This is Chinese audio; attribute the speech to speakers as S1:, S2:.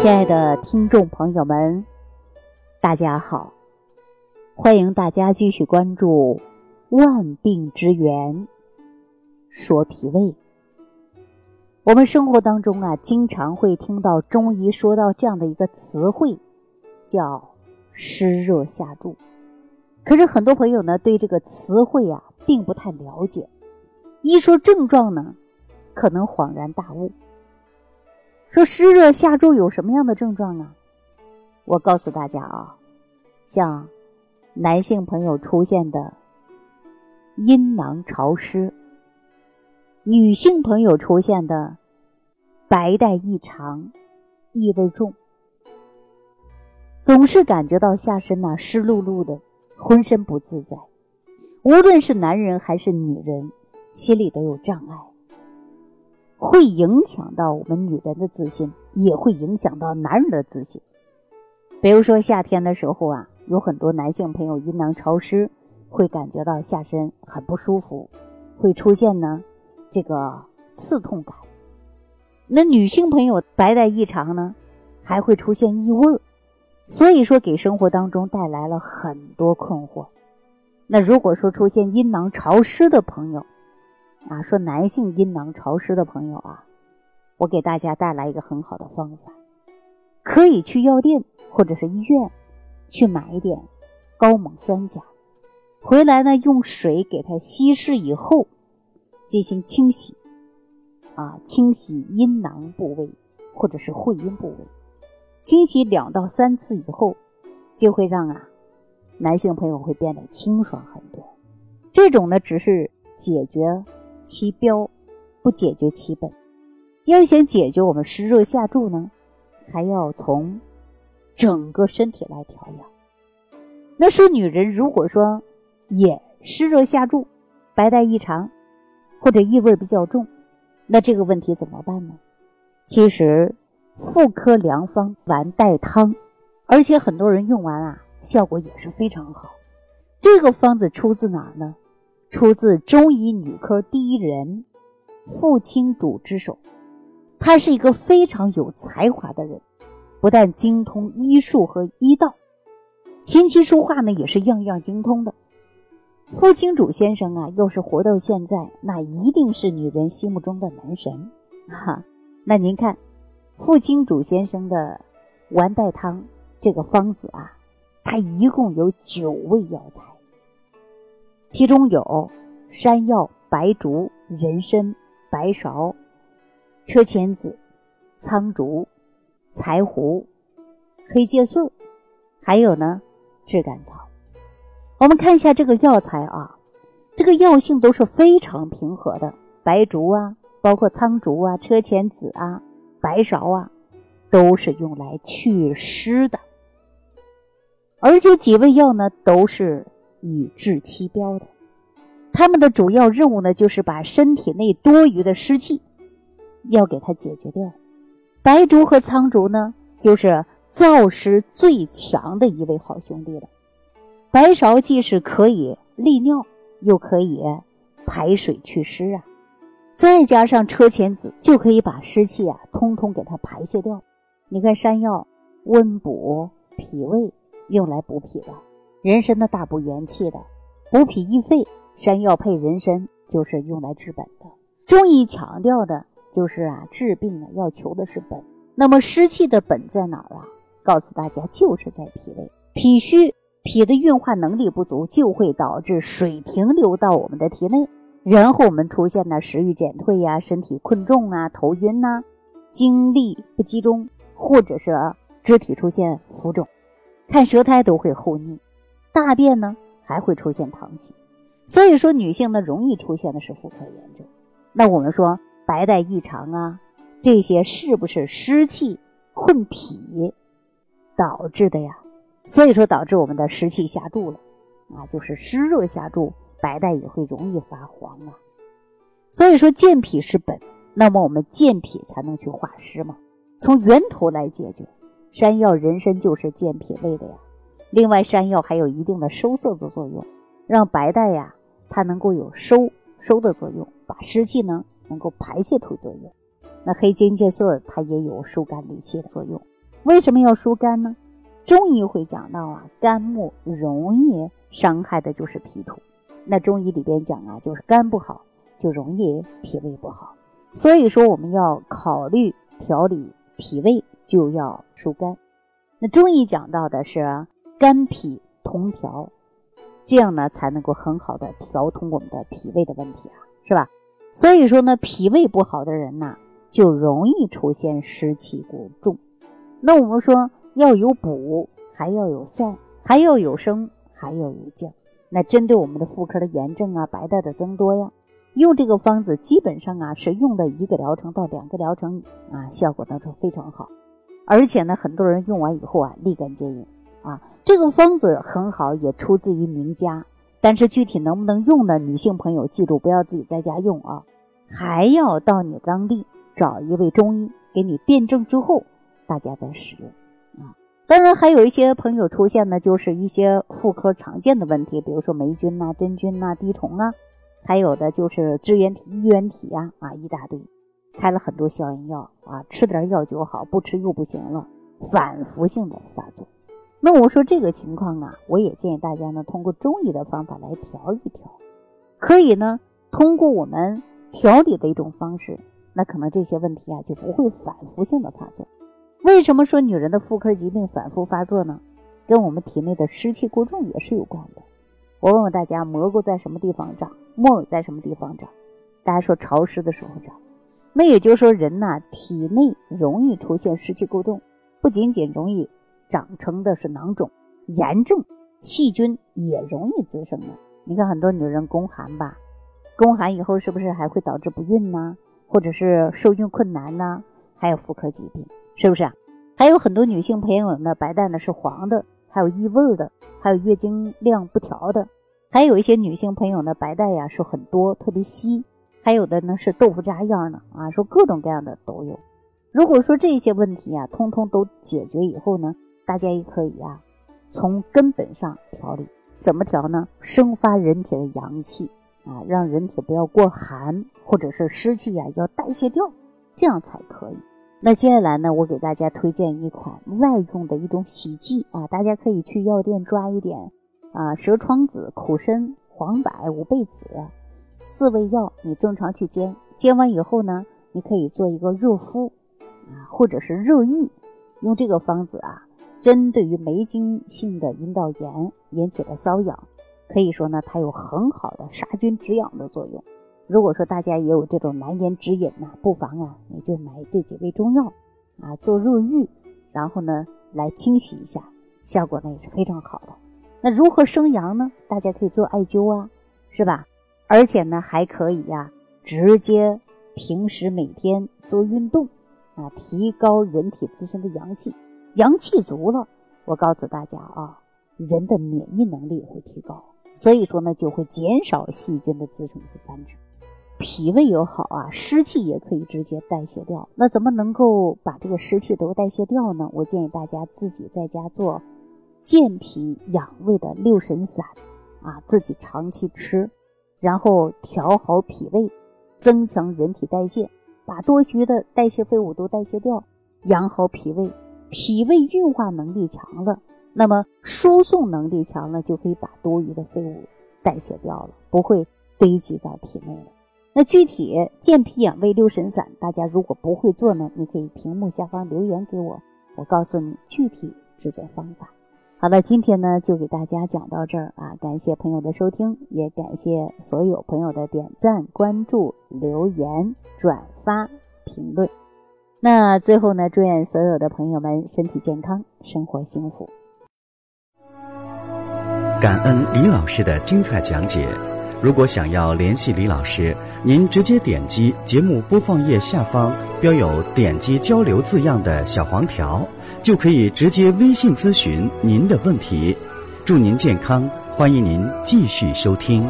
S1: 亲爱的听众朋友们，大家好！欢迎大家继续关注《万病之源说脾胃》。我们生活当中啊，经常会听到中医说到这样的一个词汇，叫“湿热下注”。可是很多朋友呢，对这个词汇啊，并不太了解。一说症状呢，可能恍然大悟。说湿热下注有什么样的症状啊？我告诉大家啊，像男性朋友出现的阴囊潮湿，女性朋友出现的白带异常、异味重，总是感觉到下身呐湿漉漉的，浑身不自在。无论是男人还是女人，心里都有障碍。会影响到我们女人的自信，也会影响到男人的自信。比如说夏天的时候啊，有很多男性朋友阴囊潮湿，会感觉到下身很不舒服，会出现呢这个刺痛感。那女性朋友白带异常呢，还会出现异味，所以说给生活当中带来了很多困惑。那如果说出现阴囊潮湿的朋友，啊，说男性阴囊潮湿的朋友啊，我给大家带来一个很好的方法，可以去药店或者是医院去买一点高锰酸钾，回来呢用水给它稀释以后进行清洗，啊，清洗阴囊部位或者是会阴部位，清洗两到三次以后，就会让啊男性朋友会变得清爽很多。这种呢只是解决。其标不解决其本，要想解决我们湿热下注呢，还要从整个身体来调养。那说女人如果说也湿热下注、白带异常或者异味比较重，那这个问题怎么办呢？其实妇科良方丸带汤，而且很多人用完啊，效果也是非常好。这个方子出自哪儿呢？出自中医女科第一人傅青主之手，他是一个非常有才华的人，不但精通医术和医道，琴棋书画呢也是样样精通的。傅青主先生啊，要是活到现在，那一定是女人心目中的男神哈。那您看，傅青主先生的丸带汤这个方子啊，它一共有九味药材。其中有山药、白术、人参、白芍、车前子、苍术、柴胡、黑芥穗，还有呢炙甘草。我们看一下这个药材啊，这个药性都是非常平和的。白术啊，包括苍术啊、车前子啊、白芍啊，都是用来祛湿的。而且几味药呢，都是。以治其标的，他们的主要任务呢，就是把身体内多余的湿气要给它解决掉。白术和苍术呢，就是燥湿最强的一位好兄弟了。白芍既是可以利尿，又可以排水祛湿啊，再加上车前子，就可以把湿气啊通通给它排泄掉。你看山药温补脾胃，用来补脾的。人参的大补元气的，补脾益肺，山药配人参就是用来治本的。中医强调的就是啊，治病啊要求的是本。那么湿气的本在哪儿啊？告诉大家，就是在脾胃。脾虚，脾的运化能力不足，就会导致水停留到我们的体内，然后我们出现呢食欲减退呀，身体困重啊，头晕呐，精力不集中，或者是肢体出现浮肿，看舌苔都会厚腻。大便呢还会出现溏稀，所以说女性呢容易出现的是妇科炎症。那我们说白带异常啊，这些是不是湿气困脾导致的呀？所以说导致我们的湿气下注了啊，就是湿热下注，白带也会容易发黄啊。所以说健脾是本，那么我们健脾才能去化湿嘛，从源头来解决。山药、人参就是健脾胃的呀。另外，山药还有一定的收涩的作用，让白带呀，它能够有收收的作用，把湿气呢能够排泄出作用。那黑金芥穗它也有疏肝理气的作用。为什么要疏肝呢？中医会讲到啊，肝木容易伤害的就是脾土。那中医里边讲啊，就是肝不好，就容易脾胃不好。所以说，我们要考虑调理脾胃，就要疏肝。那中医讲到的是肝脾同调，这样呢才能够很好的调通我们的脾胃的问题啊，是吧？所以说呢，脾胃不好的人呐，就容易出现湿气过重。那我们说要有补，还要有散，还要有升，还要有降。那针对我们的妇科的炎症啊、白带的增多呀，用这个方子基本上啊是用的一个疗程到两个疗程啊，效果都是非常好。而且呢，很多人用完以后啊，立竿见影啊。这个方子很好，也出自于名家。但是具体能不能用呢？女性朋友记住，不要自己在家用啊，还要到你当地找一位中医给你辩证之后，大家再使用啊。当然，还有一些朋友出现呢，就是一些妇科常见的问题，比如说霉菌呐、真菌呐、滴虫啊，还有的就是支原体、衣原体呀啊，一大堆，开了很多消炎药啊，吃点药就好，不吃又不行了，反复性的发作。那我说这个情况啊，我也建议大家呢，通过中医的方法来调一调，可以呢，通过我们调理的一种方式，那可能这些问题啊就不会反复性的发作。为什么说女人的妇科疾病反复发作呢？跟我们体内的湿气过重也是有关的。我问问大家，蘑菇在什么地方长？木耳在什么地方长？大家说潮湿的时候长。那也就是说，人呐体内容易出现湿气过重，不仅仅容易长成的是囊肿、炎症，细菌也容易滋生的。你看很多女人宫寒吧，宫寒以后是不是还会导致不孕呢？或者是受孕困难呢？还有妇科疾病。是不是啊？还有很多女性朋友呢，白带呢是黄的，还有异味的，还有月经量不调的，还有一些女性朋友呢，白带呀是很多，特别稀，还有的呢是豆腐渣样的啊，说各种各样的都有。如果说这些问题啊，通通都解决以后呢，大家也可以啊，从根本上调理。怎么调呢？生发人体的阳气啊，让人体不要过寒，或者是湿气呀要代谢掉，这样才可以。那接下来呢，我给大家推荐一款外用的一种洗剂啊，大家可以去药店抓一点啊，蛇床子、苦参、黄柏、五倍子四味药，你正常去煎，煎完以后呢，你可以做一个热敷啊，或者是热浴，用这个方子啊，针对于霉菌性的阴道炎引起的瘙痒，可以说呢，它有很好的杀菌止痒的作用。如果说大家也有这种难言之隐呐，不妨啊，你就买这几味中药啊，做热浴，然后呢来清洗一下，效果呢也是非常好的。那如何生阳呢？大家可以做艾灸啊，是吧？而且呢还可以呀，直接平时每天做运动啊，提高人体自身的阳气。阳气足了，我告诉大家啊，人的免疫能力会提高，所以说呢就会减少细菌的滋生和繁殖。脾胃又好啊，湿气也可以直接代谢掉。那怎么能够把这个湿气都代谢掉呢？我建议大家自己在家做健脾养胃的六神散啊，自己长期吃，然后调好脾胃，增强人体代谢，把多余的代谢废物都代谢掉，养好脾胃。脾胃运化能力强了，那么输送能力强了，就可以把多余的废物代谢掉了，不会堆积在体内了。那具体健脾养胃六神散，大家如果不会做呢，你可以屏幕下方留言给我，我告诉你具体制作方法。好了，今天呢就给大家讲到这儿啊，感谢朋友的收听，也感谢所有朋友的点赞、关注、留言、转发、评论。那最后呢，祝愿所有的朋友们身体健康，生活幸福。
S2: 感恩李老师的精彩讲解。如果想要联系李老师，您直接点击节目播放页下方标有“点击交流”字样的小黄条，就可以直接微信咨询您的问题。祝您健康，欢迎您继续收听。